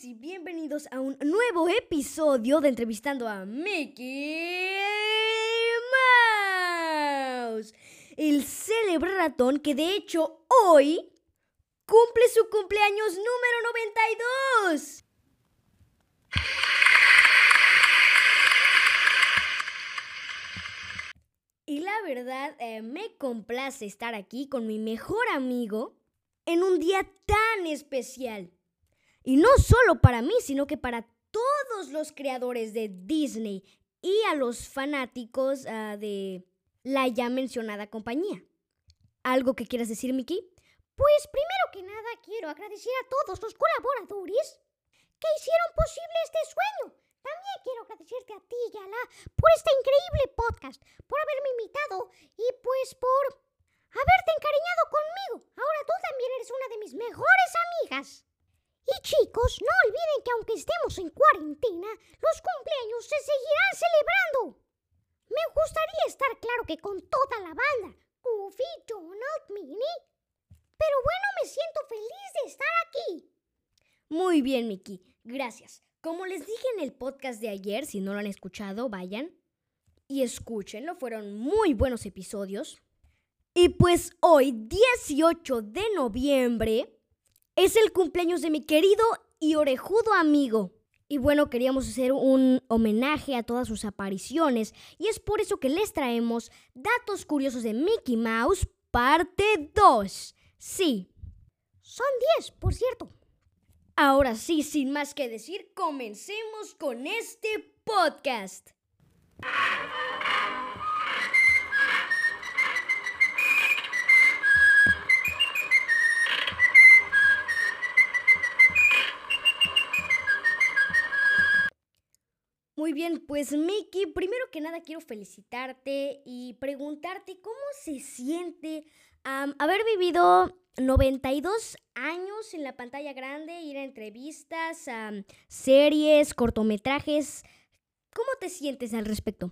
y bienvenidos a un nuevo episodio de Entrevistando a Mickey Mouse, el célebre ratón que de hecho hoy cumple su cumpleaños número 92. Y la verdad, eh, me complace estar aquí con mi mejor amigo en un día tan especial. Y no solo para mí, sino que para todos los creadores de Disney y a los fanáticos ah, de la ya mencionada compañía. ¿Algo que quieras decir, Mickey? Pues primero que nada quiero agradecer a todos los colaboradores que hicieron posible este sueño. También quiero agradecerte a ti, Yala, por este increíble podcast, por haberme invitado y pues por haberte encariñado conmigo. Ahora tú también eres una de mis mejores amigas. Y chicos, no olviden que aunque estemos en cuarentena, los cumpleaños se seguirán celebrando. Me gustaría estar claro que con toda la banda, Goofy, Donald, Minnie. Pero bueno, me siento feliz de estar aquí. Muy bien, Mickey. Gracias. Como les dije en el podcast de ayer, si no lo han escuchado, vayan y escúchenlo. Fueron muy buenos episodios. Y pues hoy, 18 de noviembre, es el cumpleaños de mi querido y orejudo amigo. Y bueno, queríamos hacer un homenaje a todas sus apariciones y es por eso que les traemos datos curiosos de Mickey Mouse, parte 2. Sí. Son 10, por cierto. Ahora sí, sin más que decir, comencemos con este podcast. Muy bien, pues Mickey, primero que nada quiero felicitarte y preguntarte cómo se siente haber vivido 92 años en la pantalla grande, ir a entrevistas, series, cortometrajes. ¿Cómo te sientes al respecto?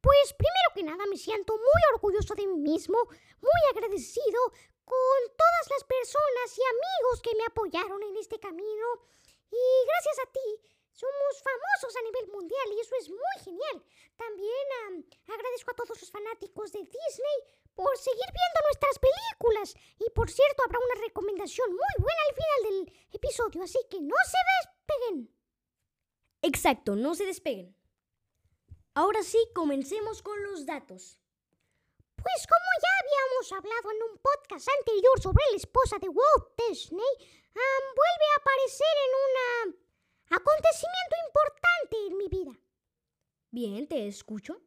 Pues primero que nada me siento muy orgulloso de mí mismo, muy agradecido con todas las personas y amigos que me apoyaron en este camino. Y gracias a ti somos famosos a nivel mundial y eso es muy genial. También agradezco a todos los fanáticos de Disney por seguir viendo nuestras películas. Y por cierto, habrá una recomendación muy buena al final del episodio, así que no se despeguen. Exacto, no se despeguen. Ahora sí, comencemos con los datos. Pues como ya habíamos hablado en un podcast anterior sobre la esposa de Walt Disney, vuelve a aparecer en un acontecimiento importante en mi vida. Bien, te escucho.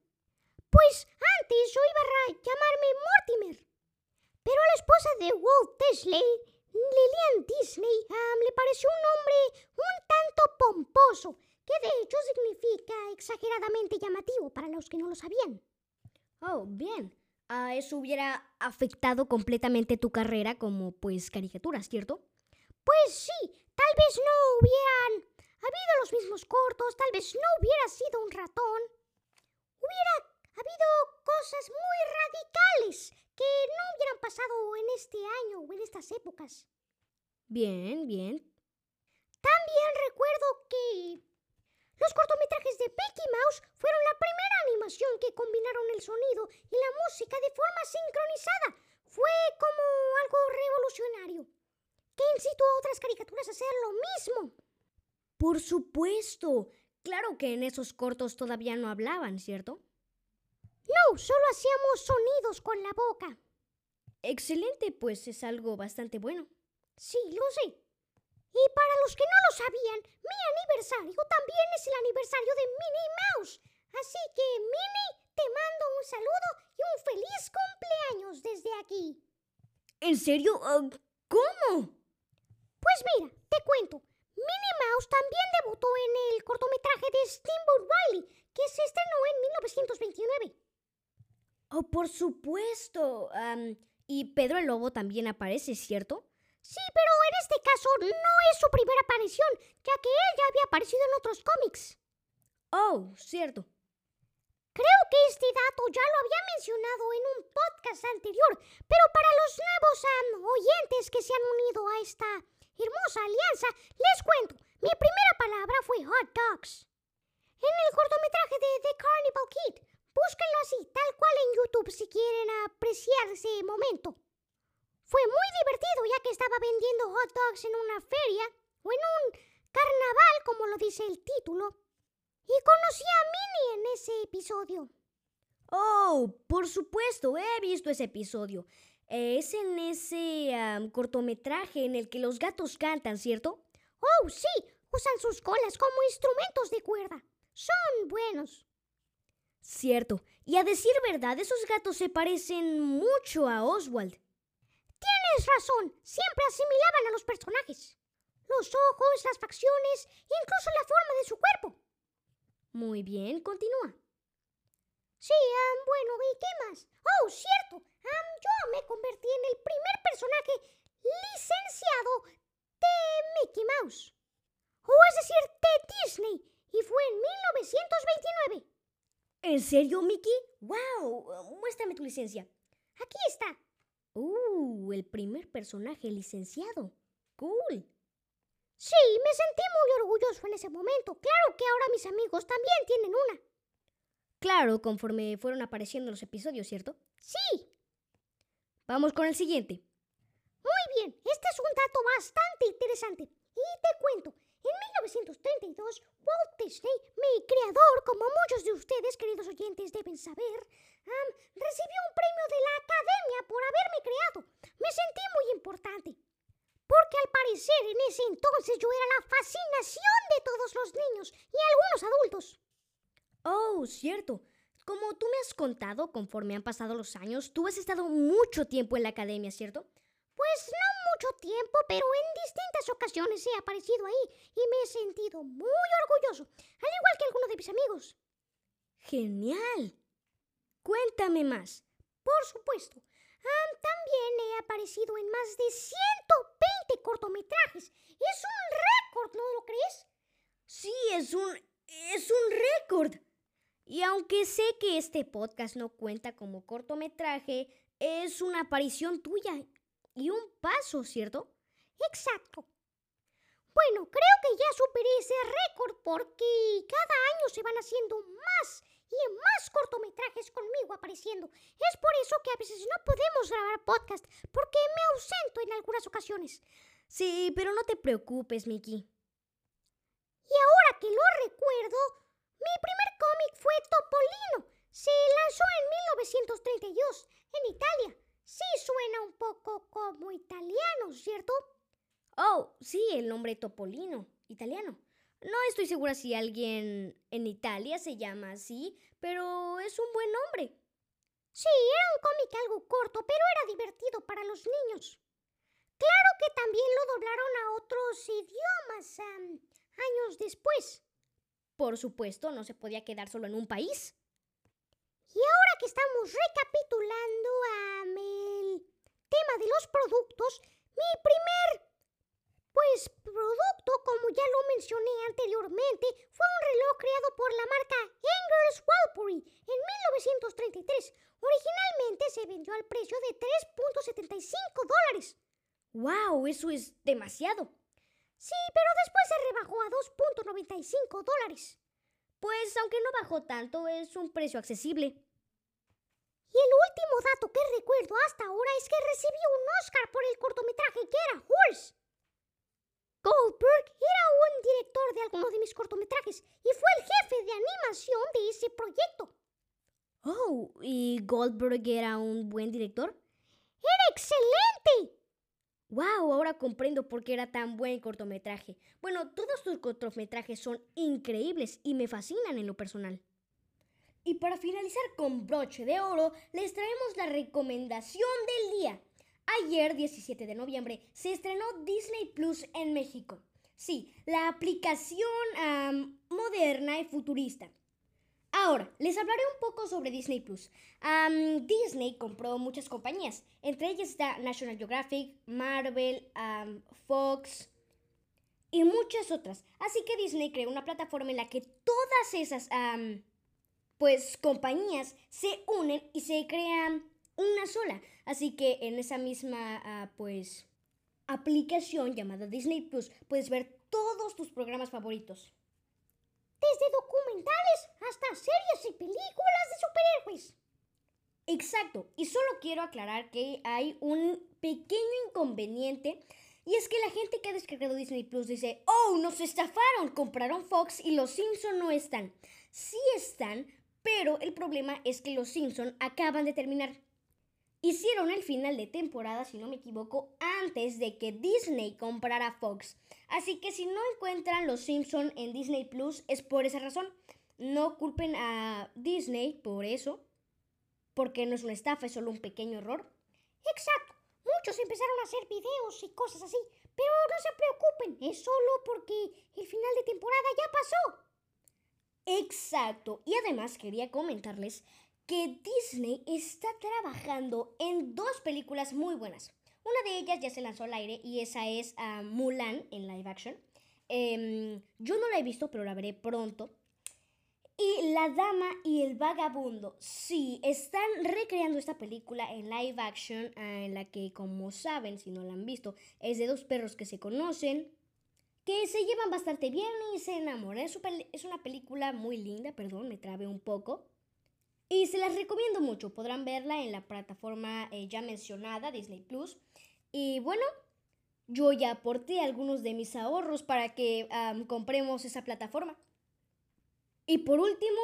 Pues antes yo iba a llamarme Mortimer. Pero a la esposa de Walt Disney, Lillian Disney, le pareció un nombre un tanto pomposo, que de hecho significa exageradamente llamativo para los que no lo sabían. Oh, bien. Ah, eso hubiera afectado completamente tu carrera como, pues, caricatura, ¿cierto? Pues sí, tal vez no hubieran habido los mismos cortos, tal vez no hubiera sido un ratón. Hubiera habido cosas muy radicales que no hubieran pasado en este año o en estas épocas. Bien, bien. También recuerdo que los cortometrajes de Mickey Mouse fueron la primera animación que combinaron el sonido y la música de forma sincronizada. Fue como algo revolucionario, que incitó a otras caricaturas a hacer lo mismo. Por supuesto. Claro que en esos cortos todavía no hablaban, ¿cierto? No, solo hacíamos sonidos con la boca. Excelente, pues es algo bastante bueno. Sí, lo sé. Y para los que no lo sabían, mi aniversario también es el aniversario de Minnie Mouse. Así que, Minnie, te mando un saludo y un feliz cumpleaños desde aquí. ¿En serio? Ah, ¿Cómo? Pues mira, te cuento. Minnie Mouse también debutó en el cortometraje de Steamboat Wiley, que se estrenó en 1929. Oh, por supuesto. y Pedro el Lobo también aparece, ¿cierto? Sí, pero en este caso no es su primera aparición, ya que él ya había aparecido en otros cómics. Oh, cierto. Creo que este dato ya lo había mencionado en un podcast anterior, pero para nuevos oyentes que se han unido a esta hermosa alianza, les cuento. Mi primera palabra fue hot dogs. En el cortometraje de The Carnival Kid. Búsquenlo así, tal cual en YouTube si quieren apreciar ese momento. Fue muy divertido ya que estaba vendiendo hot dogs en una feria o en un carnaval, como lo dice el título. Y conocí a Minnie en ese episodio. Oh, por supuesto, he visto ese episodio. Es en ese cortometraje en el que los gatos cantan, ¿cierto? Oh, sí, usan sus colas como instrumentos de cuerda. Son buenos. Cierto. Y a decir verdad, esos gatos se parecen mucho a Oswald. Tienes razón, siempre asimilaban a los personajes. Los ojos, las facciones, incluso la forma de su cuerpo. Muy bien, continúa. Sí, am, bueno, ¿y qué más? Oh, cierto, am, yo me convertí en el primer personaje licenciado de Mickey Mouse. O es decir, de Disney, y fue en 1929. ¿En serio, Mickey? ¡Wow! Muéstrame tu licencia. Aquí está. ¡Uh! El primer personaje licenciado. ¡Cool! Sí, me sentí muy orgulloso en ese momento. Claro que ahora mis amigos también tienen una. Claro, conforme fueron apareciendo los episodios, ¿cierto? Sí, Vamos con el siguiente. muy bien. Este es un dato bastante interesante. Y te cuento, en 1932, Walt Disney, mi creador, como muchos de ustedes, queridos oyentes, deben saber, recibió un premio de la Academia por haberme creado. Me sentí muy importante. Porque al parecer en ese entonces yo era la fascinación de todos los niños y algunos adultos. Oh, cierto. Como tú me has contado, conforme han pasado los años, tú has estado mucho tiempo en la academia, ¿cierto? Pues no mucho tiempo, pero en distintas ocasiones he aparecido ahí y me he sentido muy orgulloso, al igual que algunos de mis amigos. Genial. Cuéntame más. Por supuesto, am, también he aparecido en más de 120 cortometrajes. Es un récord, ¿no lo crees? Sí, es un... es un récord. Y aunque sé que este podcast no cuenta como cortometraje, es una aparición tuya y un paso, ¿cierto? Exacto. Bueno, creo que ya superé ese récord porque cada año se van haciendo más y más cortometrajes conmigo apareciendo. Es por eso que a veces no podemos grabar podcast porque me ausento en algunas ocasiones. Sí, pero no te preocupes, Mickey. Y ahora que lo recuerdo, mi primer cómic fue Topolino. Se lanzó en 1932 en Italia. Sí suena un poco como italiano, ¿cierto? Oh, sí, el nombre Topolino, italiano. No estoy segura si alguien en Italia se llama así, pero es un buen nombre. Sí, era un cómic algo corto, pero era divertido para los niños. Claro que también lo doblaron a otros idiomas años después. Por supuesto, no se podía quedar solo en un país. Y ahora que estamos recapitulando el tema de los productos, mi primer pues producto, como ya lo mencioné anteriormente, fue un reloj creado por la marca Engels Walbury en 1933. Originalmente se vendió al precio de 3.75 dólares. ¡Wow! Eso es demasiado. Sí, pero después se rebajó a 2.95 dólares. Pues aunque no bajó tanto, es un precio accesible. Y el último dato que recuerdo hasta ahora es que recibió un Oscar por el cortometraje que era Horse. Goldberg era un director de algunos de mis cortometrajes y fue el jefe de animación de ese proyecto. Oh, ¿y Goldberg era un buen director? ¡Era excelente! ¡Wow! Ahora comprendo por qué era tan buen cortometraje. Bueno, todos tus cortometrajes son increíbles y me fascinan en lo personal. Y para finalizar con broche de oro, les traemos la recomendación del día. Ayer, 17 de noviembre, se estrenó Disney Plus en México. Sí, la aplicación moderna y futurista. Ahora, les hablaré un poco sobre Disney Plus. Disney compró muchas compañías, entre ellas está National Geographic, Marvel, Fox y muchas otras. Así que Disney creó una plataforma en la que todas esas pues compañías se unen y se crean una sola. Así que en esa misma ah, pues aplicación llamada Disney Plus puedes ver todos tus programas favoritos. Hasta series y películas de superhéroes. Exacto, y solo quiero aclarar que hay un pequeño inconveniente y es que la gente que ha descargado Disney Plus dice, oh, nos estafaron, compraron Fox y los Simpson no están. Sí están, pero el problema es que los Simpson acaban de terminar. Hicieron el final de temporada, si no me equivoco, antes de que Disney comprara Fox. Así que si no encuentran los Simpson en Disney Plus es por esa razón. No culpen a Disney por eso, porque no es una estafa, es solo un pequeño error. Exacto. Muchos empezaron a hacer videos y cosas así, pero no se preocupen, es solo porque el final de temporada ya pasó. Exacto. Y además quería comentarles que Disney está trabajando en dos películas muy buenas. Una de ellas ya se lanzó al aire y esa es ah, Mulan en live action. Em, yo no la he visto, pero la veré pronto. Y La Dama y el Vagabundo. Sí, están recreando esta película en live action, ah, en la que, como saben, si no la han visto, es de dos perros que se conocen, que se llevan bastante bien y se enamoran. Es, una película muy linda, perdón, me trabe un poco. Y se las recomiendo mucho. Podrán verla en la plataforma eh, ya mencionada, Disney Plus. Y bueno, yo ya aporté algunos de mis ahorros para que compremos esa plataforma. Y por último,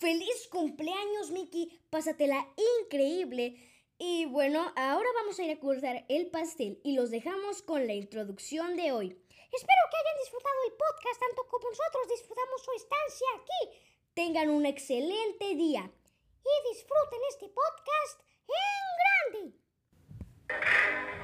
feliz cumpleaños, Mickey. Pásatela increíble. Y bueno, ahora vamos a ir a cortar el pastel y los dejamos con la introducción de hoy. Espero que hayan disfrutado el podcast tanto como nosotros disfrutamos su estancia aquí. Tengan un excelente día. Y disfruten este podcast en grande.